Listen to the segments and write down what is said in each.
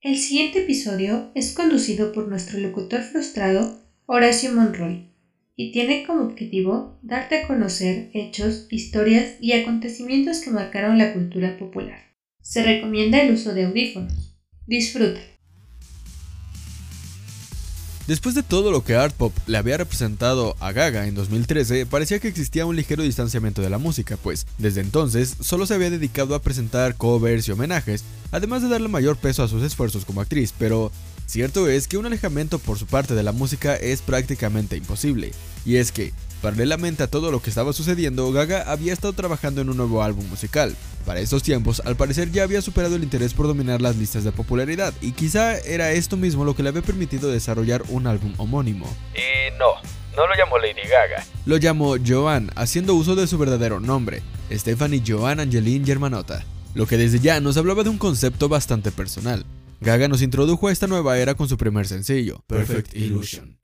El siguiente episodio es conducido por nuestro locutor frustrado, Horacio Monroy, y tiene como objetivo darte a conocer hechos, historias y acontecimientos que marcaron la cultura popular. Se recomienda el uso de audífonos. Disfruta. Después de todo lo que Art Pop le había representado a Gaga en 2013, parecía que existía un ligero distanciamiento de la música, pues desde entonces solo se había dedicado a presentar covers y homenajes, además de darle mayor peso a sus esfuerzos como actriz, pero cierto es que un alejamiento por su parte de la música es prácticamente imposible, y es que, Paralelamente a todo lo que estaba sucediendo, Gaga había estado trabajando en un nuevo álbum musical. Para estos tiempos, al parecer ya había superado el interés por dominar las listas de popularidad, y quizá era esto mismo lo que le había permitido desarrollar un álbum homónimo. Y no, no lo llamó Lady Gaga. Lo llamó Joan, haciendo uso de su verdadero nombre, Stephanie Joan Angeline Germanota, lo que desde ya nos hablaba de un concepto bastante personal. Gaga nos introdujo a esta nueva era con su primer sencillo, Perfect Illusion.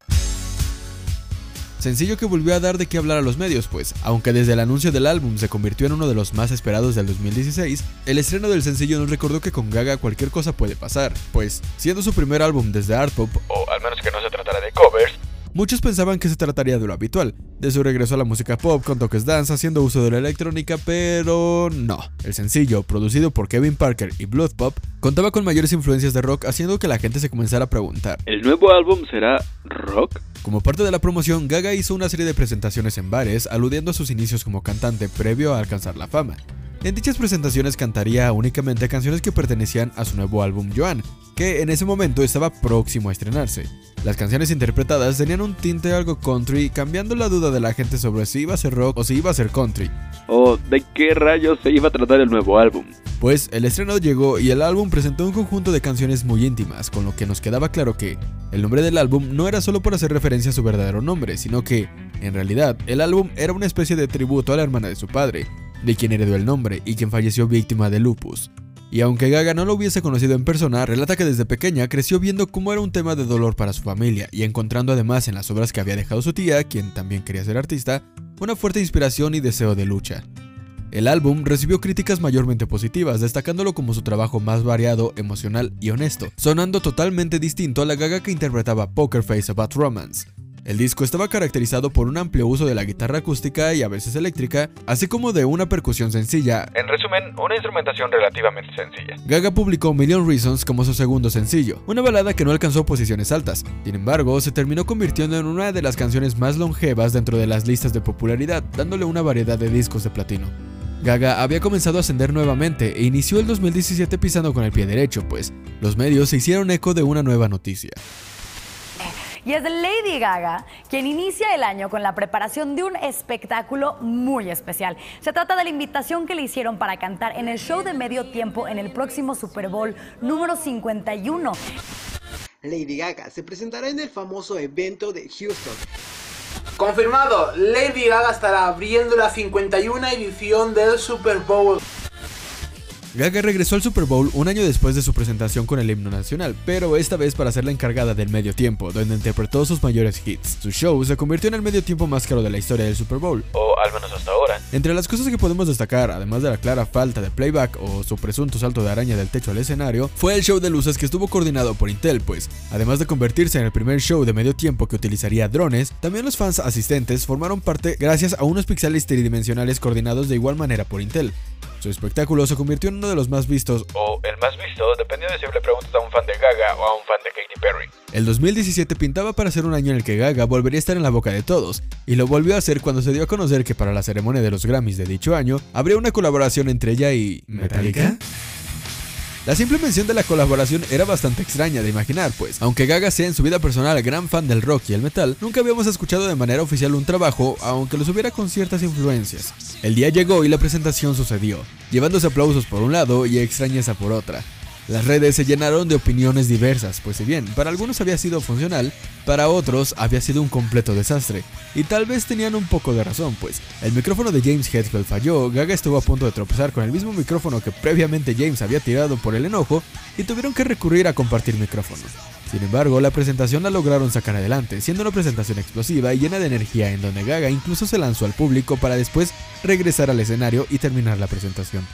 Sencillo que volvió a dar de qué hablar a los medios, pues, aunque desde el anuncio del álbum se convirtió en uno de los más esperados del 2016, el estreno del sencillo nos recordó que con Gaga cualquier cosa puede pasar, pues, siendo su primer álbum desde Art Pop, o al menos que no se tratara de covers, Muchos pensaban que se trataría de lo habitual, de su regreso a la música pop con toques dance haciendo uso de la electrónica, pero no. El sencillo, producido por Kevin Parker y Blood Pop, contaba con mayores influencias de rock haciendo que la gente se comenzara a preguntar, ¿el nuevo álbum será rock? Como parte de la promoción, Gaga hizo una serie de presentaciones en bares aludiendo a sus inicios como cantante previo a alcanzar la fama. En dichas presentaciones cantaría únicamente canciones que pertenecían a su nuevo álbum Joan, que en ese momento estaba próximo a estrenarse. Las canciones interpretadas tenían un tinte algo country, cambiando la duda de la gente sobre si iba a ser rock o si iba a ser country. ¿O de qué rayos se iba a tratar el nuevo álbum? Pues el estreno llegó y el álbum presentó un conjunto de canciones muy íntimas, con lo que nos quedaba claro que el nombre del álbum no era solo por hacer referencia a su verdadero nombre, sino que, en realidad, el álbum era una especie de tributo a la hermana de su padre, de quien heredó el nombre y quien falleció víctima de lupus. Y aunque Gaga no lo hubiese conocido en persona, relata que desde pequeña creció viendo cómo era un tema de dolor para su familia y encontrando además en las obras que había dejado su tía, quien también quería ser artista, una fuerte inspiración y deseo de lucha. El álbum recibió críticas mayormente positivas, destacándolo como su trabajo más variado, emocional y honesto, sonando totalmente distinto a la Gaga que interpretaba Poker Face About Romance. El disco estaba caracterizado por un amplio uso de la guitarra acústica y a veces eléctrica, así como de una percusión sencilla. En resumen, una instrumentación relativamente sencilla. Gaga publicó Million Reasons como su segundo sencillo, una balada que no alcanzó posiciones altas. Sin embargo, se terminó convirtiendo en una de las canciones más longevas dentro de las listas de popularidad, dándole una variedad de discos de platino. Gaga había comenzado a ascender nuevamente e inició el 2017 pisando con el pie derecho, pues los medios se hicieron eco de una nueva noticia y es Lady Gaga quien inicia el año con la preparación de un espectáculo muy especial. Se trata de la invitación que le hicieron para cantar en el show de medio tiempo en el próximo Super Bowl número 51. Lady Gaga se presentará en el famoso evento de Houston. Confirmado, Lady Gaga estará abriendo la 51 edición del Super Bowl. Gaga regresó al Super Bowl un año después de su presentación con el himno nacional, pero esta vez para ser la encargada del medio tiempo, donde interpretó sus mayores hits. Su show se convirtió en el medio tiempo más caro de la historia del Super Bowl. O al menos hasta ahora. Entre las cosas que podemos destacar, además de la clara falta de playback o su presunto salto de araña del techo al escenario, fue el show de luces que estuvo coordinado por Intel, pues, además de convertirse en el primer show de medio tiempo que utilizaría drones, también los fans asistentes formaron parte gracias a unos pixeles tridimensionales coordinados de igual manera por Intel. Su espectáculo se convirtió en uno de los más vistos, o el más visto, dependiendo de si le preguntas a un fan de Gaga o a un fan de Katy Perry. El 2017 pintaba para ser un año en el que Gaga volvería a estar en la boca de todos, y lo volvió a hacer cuando se dio a conocer que para la ceremonia de los Grammys de dicho año habría una colaboración entre ella y Metallica. La simple mención de la colaboración era bastante extraña de imaginar, pues, aunque Gaga sea en su vida personal gran fan del rock y el metal, nunca habíamos escuchado de manera oficial un trabajo, aunque los hubiera con ciertas influencias. El día llegó y la presentación sucedió, llevándose aplausos por un lado y extrañeza por otra. Las redes se llenaron de opiniones diversas, pues si bien para algunos había sido funcional, para otros había sido un completo desastre, y tal vez tenían un poco de razón, pues el micrófono de James Hetfield falló, Gaga estuvo a punto de tropezar con el mismo micrófono que previamente James había tirado por el enojo, y tuvieron que recurrir a compartir micrófonos. Sin embargo, la presentación la lograron sacar adelante, siendo una presentación explosiva y llena de energía en donde Gaga incluso se lanzó al público para después regresar al escenario y terminar la presentación.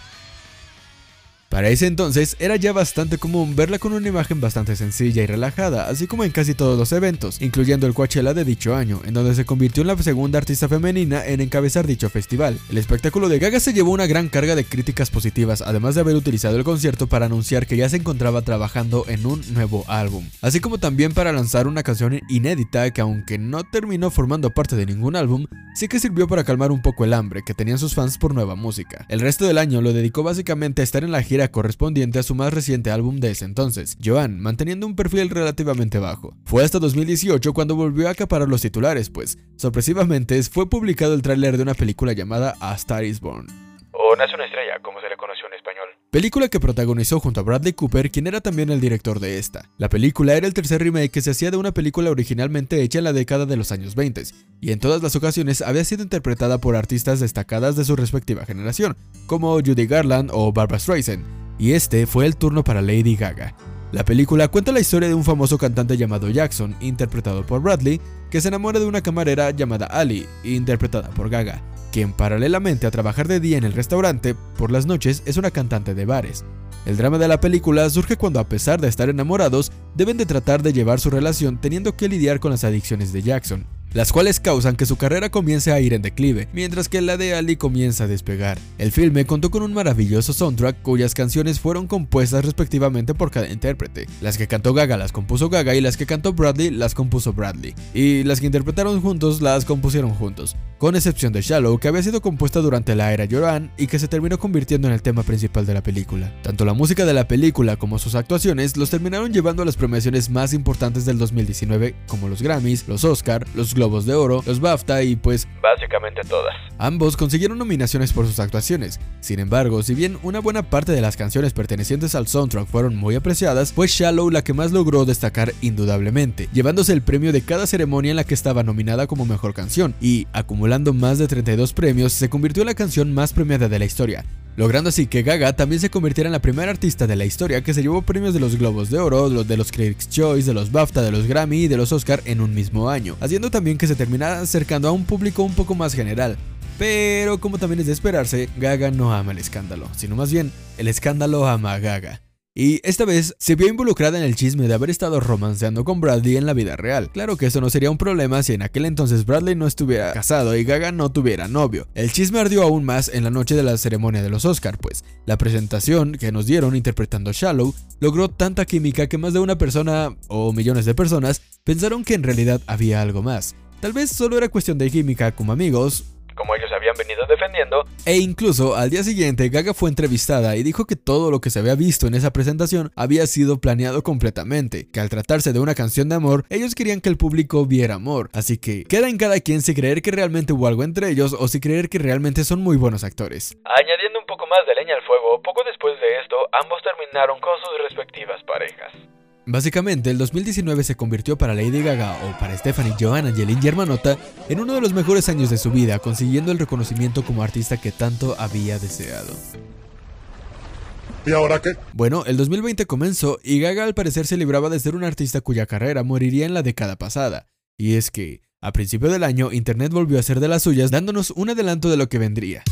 Para ese entonces era ya bastante común verla con una imagen bastante sencilla y relajada, así como en casi todos los eventos, incluyendo el Coachella de dicho año, en donde se convirtió en la segunda artista femenina en encabezar dicho festival. El espectáculo de Gaga se llevó una gran carga de críticas positivas, además de haber utilizado el concierto para anunciar que ya se encontraba trabajando en un nuevo álbum, así como también para lanzar una canción inédita que aunque no terminó formando parte de ningún álbum, sí que sirvió para calmar un poco el hambre que tenían sus fans por nueva música. El resto del año lo dedicó básicamente a estar en la gira correspondiente a su más reciente álbum de ese entonces, Joan, manteniendo un perfil relativamente bajo. Fue hasta 2018 cuando volvió a acaparar los titulares, pues, sorpresivamente, fue publicado el tráiler de una película llamada A Star is Born. O Nace una estrella, como se le español. Película que protagonizó junto a Bradley Cooper, quien era también el director de esta. La película era el tercer remake que se hacía de una película originalmente hecha en la década de los años 20, y en todas las ocasiones había sido interpretada por artistas destacadas de su respectiva generación, como Judy Garland o Barbara Streisand, y este fue el turno para Lady Gaga. La película cuenta la historia de un famoso cantante llamado Jackson, interpretado por Bradley, que se enamora de una camarera llamada Ali, interpretada por Gaga, quien paralelamente a trabajar de día en el restaurante, por las noches es una cantante de bares. El drama de la película surge cuando a pesar de estar enamorados, deben de tratar de llevar su relación teniendo que lidiar con las adicciones de Jackson, las cuales causan que su carrera comience a ir en declive, mientras que la de Ali comienza a despegar. El filme contó con un maravilloso soundtrack cuyas canciones fueron compuestas respectivamente por cada intérprete. Las que cantó Gaga las compuso Gaga y las que cantó Bradley las compuso Bradley. Y las que interpretaron juntos las compusieron juntos, con excepción de Shallow que había sido compuesta durante la era Joran y que se terminó convirtiendo en el tema principal de la película. Tanto la música de la película como sus actuaciones los terminaron llevando a las premiaciones más importantes del 2019 como los Grammys, los Oscar, los Globos de Oro, los BAFTA y pues Básicamente todas. ambos consiguieron nominaciones por sus actuaciones. Sin embargo, si bien una buena parte de las canciones pertenecientes al soundtrack fueron muy apreciadas, fue Shallow la que más logró destacar indudablemente, llevándose el premio de cada ceremonia en la que estaba nominada como mejor canción y, acumulando más de 32 premios, se convirtió en la canción más premiada de la historia, logrando así que Gaga también se convirtiera en la primera artista de la historia que se llevó premios de los Globos de Oro, los de los Critics' Choice, de los BAFTA, de los Grammy y de los Oscar en un mismo año, haciendo también que se terminara acercando a un público un poco más general. Pero como también es de esperarse, Gaga no ama el escándalo, sino más bien, el escándalo ama a Gaga. Y esta vez se vio involucrada en el chisme de haber estado romanceando con Bradley en la vida real. Claro que eso no sería un problema si en aquel entonces Bradley no estuviera casado y Gaga no tuviera novio. El chisme ardió aún más en la noche de la ceremonia de los Oscar, pues la presentación que nos dieron interpretando Shallow logró tanta química que más de una persona, o millones de personas, pensaron que en realidad había algo más. Tal vez solo era cuestión de química como amigos, Como ellos habían venido defendiendo, e incluso al día siguiente Gaga fue entrevistada y dijo que todo lo que se había visto en esa presentación había sido planeado completamente, que al tratarse de una canción de amor, ellos querían que el público viera amor, así que queda en cada quien si creer que realmente hubo algo entre ellos o si creer que realmente son muy buenos actores. añadiendo un poco más de leña al fuego, poco después de esto, ambos terminaron con sus respectivas parejas. Básicamente, el 2019 se convirtió para Lady Gaga o para Stephanie Joan Angelin Germanota en uno de los mejores años de su vida, consiguiendo el reconocimiento como artista que tanto había deseado. ¿Y ahora qué? Bueno, el 2020 comenzó y Gaga al parecer se libraba de ser un artista cuya carrera moriría en la década pasada. Y es que, a principio del año, Internet volvió a ser de las suyas dándonos un adelanto de lo que vendría.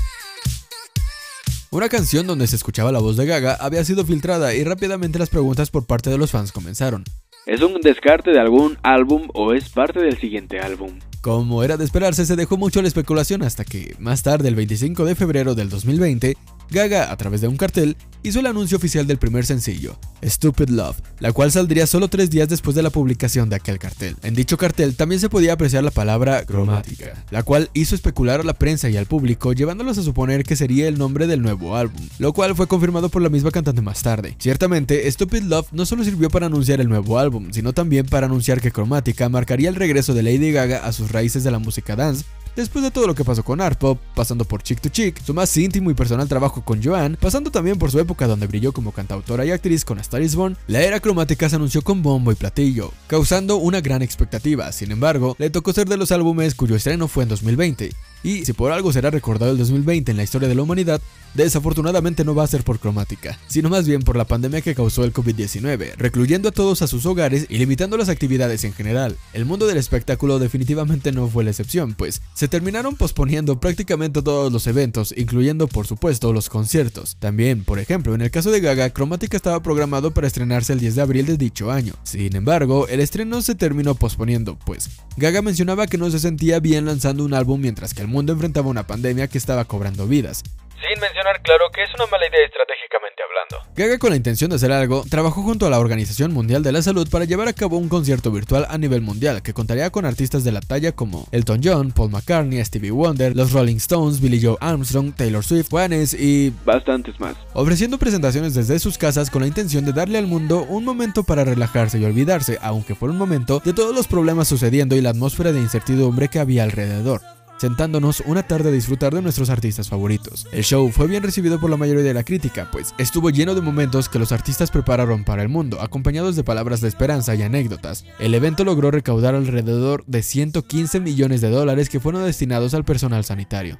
Una canción donde se escuchaba la voz de Gaga había sido filtrada y rápidamente las preguntas por parte de los fans comenzaron. ¿Es un descarte de algún álbum o es parte del siguiente álbum? Como era de esperarse, se dejó mucho la especulación hasta que, más tarde, el 25 de febrero del 2020, Gaga, a través de un cartel, hizo el anuncio oficial del primer sencillo, Stupid Love, la cual saldría solo tres días después de la publicación de aquel cartel. En dicho cartel también se podía apreciar la palabra cromática, la cual hizo especular a la prensa y al público, llevándolos a suponer que sería el nombre del nuevo álbum, lo cual fue confirmado por la misma cantante más tarde. Ciertamente, Stupid Love no solo sirvió para anunciar el nuevo álbum, sino también para anunciar que Cromática marcaría el regreso de Lady Gaga a sus raíces de la música dance, Después de todo lo que pasó con Art Pop, pasando por Chick to Chick, su más íntimo y personal trabajo con Joanne, pasando también por su época donde brilló como cantautora y actriz con A Star la era cromática se anunció con bombo y platillo, causando una gran expectativa. Sin embargo, le tocó ser de los álbumes cuyo estreno fue en 2020, Y si por algo será recordado el 2020 en la historia de la humanidad, desafortunadamente no va a ser por cromática, sino más bien por la pandemia que causó el COVID-19, recluyendo a todos a sus hogares y limitando las actividades en general. El mundo del espectáculo definitivamente no fue la excepción, pues se terminaron posponiendo prácticamente todos los eventos, incluyendo por supuesto los conciertos. También, por ejemplo, en el caso de Gaga, Cromática estaba programado para estrenarse el 10 de abril de dicho año. Sin embargo, el estreno se terminó posponiendo, pues Gaga mencionaba que no se sentía bien lanzando un álbum mientras que el mundo enfrentaba una pandemia que estaba cobrando vidas. Sin mencionar, claro, que es una mala idea estratégicamente hablando. Gaga con la intención de hacer algo, trabajó junto a la Organización Mundial de la Salud para llevar a cabo un concierto virtual a nivel mundial que contaría con artistas de la talla como Elton John, Paul McCartney, Stevie Wonder, los Rolling Stones, Billy Joe Armstrong, Taylor Swift, Juanes y bastantes más. Ofreciendo presentaciones desde sus casas con la intención de darle al mundo un momento para relajarse y olvidarse, aunque por un momento, de todos los problemas sucediendo y la atmósfera de incertidumbre que había alrededor sentándonos una tarde a disfrutar de nuestros artistas favoritos. El show fue bien recibido por la mayoría de la crítica, pues estuvo lleno de momentos que los artistas prepararon para el mundo, acompañados de palabras de esperanza y anécdotas. El evento logró recaudar alrededor de 115 millones de dólares que fueron destinados al personal sanitario.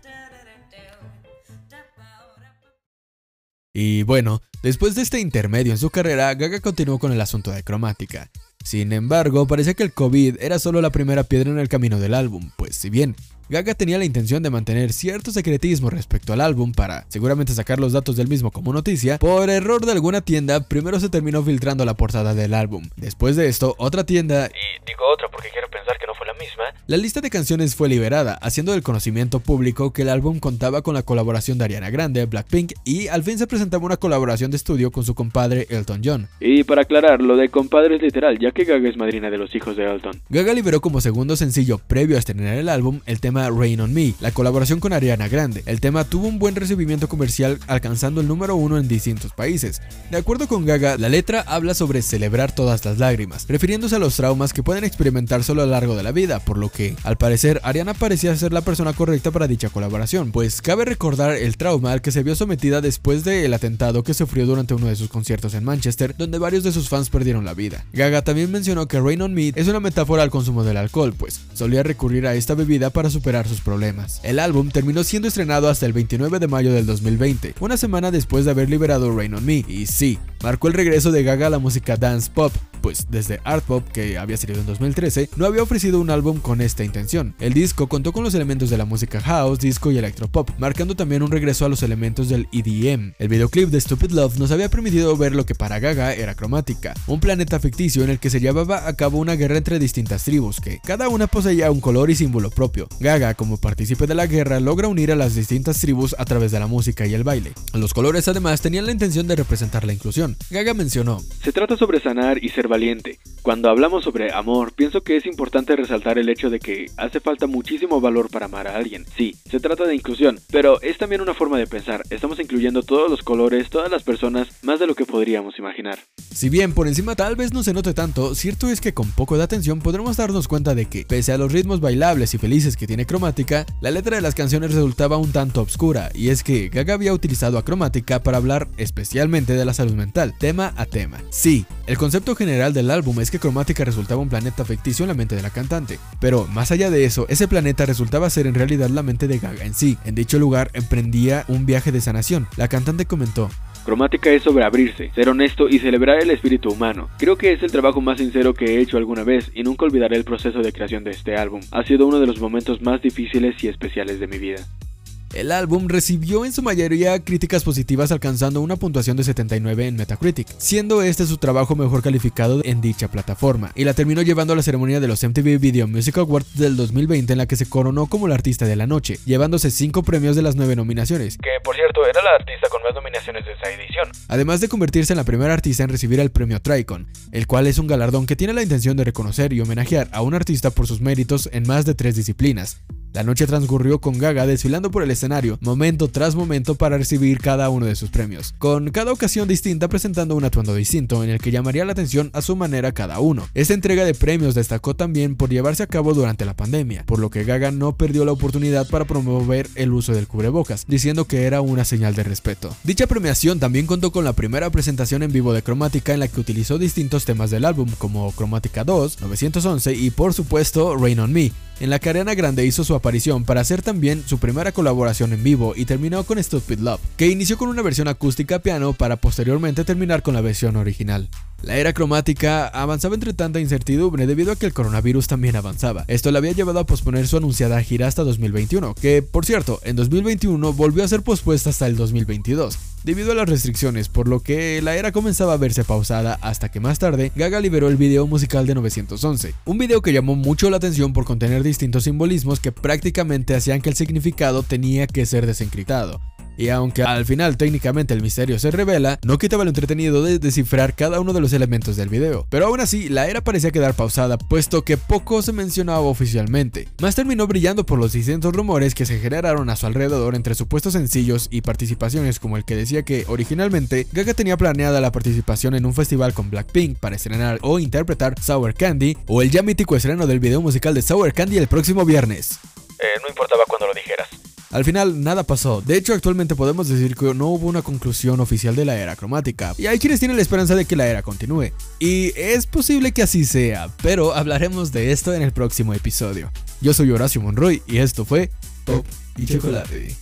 Y bueno, después de este intermedio en su carrera, Gaga continuó con el asunto de cromática. Sin embargo, parecía que el COVID era solo la primera piedra en el camino del álbum, pues si bien Gaga tenía la intención de mantener cierto secretismo respecto al álbum para seguramente sacar los datos del mismo como noticia, por error de alguna tienda, primero se terminó filtrando la portada del álbum. Después de esto, otra tienda, Y digo otra porque quiero pensar que no fue la misma. la lista de canciones fue liberada, haciendo del conocimiento público que el álbum contaba con la colaboración de Ariana Grande, Blackpink y al fin se presentaba una colaboración de estudio con su compadre Elton John. Y para aclarar, lo de compadre es literal, ya que Gaga es madrina de los hijos de Elton. Gaga liberó como segundo sencillo previo a estrenar el álbum el tema Rain on Me, la colaboración con Ariana Grande. El tema tuvo un buen recibimiento comercial alcanzando el número uno en distintos países. De acuerdo con Gaga, la letra habla sobre celebrar todas las lágrimas, refiriéndose a los traumas que pueden experimentar solo a lo largo de la vida, por lo que, al parecer, Ariana parecía ser la persona correcta para dicha colaboración, pues cabe recordar el trauma al que se vio sometida después del atentado que sufrió durante uno de sus conciertos en Manchester, donde varios de sus fans perdieron la vida. Gaga también mencionó que Rain on Me es una metáfora al consumo del alcohol, pues solía recurrir a esta bebida para superar sus problemas. El álbum terminó siendo estrenado hasta el 29 de mayo del 2020, una semana después de haber liberado Rain on Me, y sí, marcó el regreso de Gaga a la música dance pop, pues desde Art Pop, que había salido en 2013, no había ofrecido un álbum con esta intención. El disco contó con los elementos de la música house, disco y electropop, marcando también un regreso a los elementos del EDM. El videoclip de Stupid Love nos había permitido ver lo que para Gaga era cromática, un planeta ficticio en el que se llevaba a cabo una guerra entre distintas tribus, que cada una poseía un color y símbolo propio. Gaga, como partícipe de la guerra, logra unir a las distintas tribus a través de la música y el baile. Los colores además tenían la intención de representar la inclusión. Gaga mencionó, Se trata sobre sanar y ser valiente. Cuando hablamos sobre amor, pienso que es importante resaltar el hecho de que hace falta muchísimo valor para amar a alguien. Sí, se trata de inclusión, pero es también una forma de pensar. Estamos incluyendo todos los colores, todas las personas, más de lo que podríamos imaginar. Si bien por encima tal vez no se note tanto, cierto es que con poco de atención podremos darnos cuenta de que, pese a los ritmos bailables y felices que tiene Cromática, la letra de las canciones resultaba un tanto obscura, y es que Gaga había utilizado a Cromática para hablar especialmente de la salud mental, tema a tema. Sí, el concepto general del álbum es que Cromática resultaba un planeta ficticio en la mente de la cantante, pero más allá de eso, ese planeta resultaba ser en realidad la mente de Gaga en sí. En dicho lugar emprendía un viaje de sanación. La cantante comentó, Cromática es sobre abrirse, ser honesto y celebrar el espíritu humano. Creo que es el trabajo más sincero que he hecho alguna vez y nunca olvidaré el proceso de creación de este álbum. Ha sido uno de los momentos más difíciles y especiales de mi vida. El álbum recibió en su mayoría críticas positivas alcanzando una puntuación de 79 en Metacritic, siendo este su trabajo mejor calificado en dicha plataforma, y la terminó llevando a la ceremonia de los MTV Video Music Awards del 2020 en la que se coronó como la artista de la noche, llevándose 5 premios de las 9 nominaciones, Que por cierto, era la artista con más nominaciones de esa edición. además de convertirse en la primera artista en recibir el premio Tricon, el cual es un galardón que tiene la intención de reconocer y homenajear a un artista por sus méritos en más de tres disciplinas. La noche transcurrió con Gaga desfilando por el escenario, momento tras momento para recibir cada uno de sus premios, con cada ocasión distinta presentando un atuendo distinto en el que llamaría la atención a su manera cada uno. Esta entrega de premios destacó también por llevarse a cabo durante la pandemia, por lo que Gaga no perdió la oportunidad para promover el uso del cubrebocas, diciendo que era una señal de respeto. Dicha premiación también contó con la primera presentación en vivo de Cromática en la que utilizó distintos temas del álbum como Cromática 2, 911 y por supuesto Rain on Me, en la que Grande hizo su aparición para hacer también su primera colaboración en vivo y terminó con Stupid Love, que inició con una versión acústica piano para posteriormente terminar con la versión original. La era cromática avanzaba entre tanta incertidumbre debido a que el coronavirus también avanzaba. Esto le había llevado a posponer su anunciada gira hasta 2021, que por cierto, en 2021 volvió a ser pospuesta hasta el 2022, debido a las restricciones, por lo que la era comenzaba a verse pausada hasta que más tarde Gaga liberó el video musical de 911, un video que llamó mucho la atención por contener distintos simbolismos que prácticamente hacían que el significado tenía que ser desencriptado. Y aunque al final técnicamente el misterio se revela, no quitaba lo entretenido de descifrar cada uno de los elementos del video. Pero aún así, la era parecía quedar pausada, puesto que poco se mencionaba oficialmente. Más terminó brillando por los distintos rumores que se generaron a su alrededor entre supuestos sencillos y participaciones como el que decía que originalmente Gaga tenía planeada la participación en un festival con Blackpink para estrenar o interpretar Sour Candy, o el ya mítico estreno del video musical de Sour Candy el próximo viernes. Al final nada pasó, de hecho actualmente podemos decir que no hubo una conclusión oficial de la era cromática, y hay quienes tienen la esperanza de que la era continúe, y es posible que así sea, pero hablaremos de esto en el próximo episodio. Yo soy Horacio Monroy y esto fue Pop y Chocolate.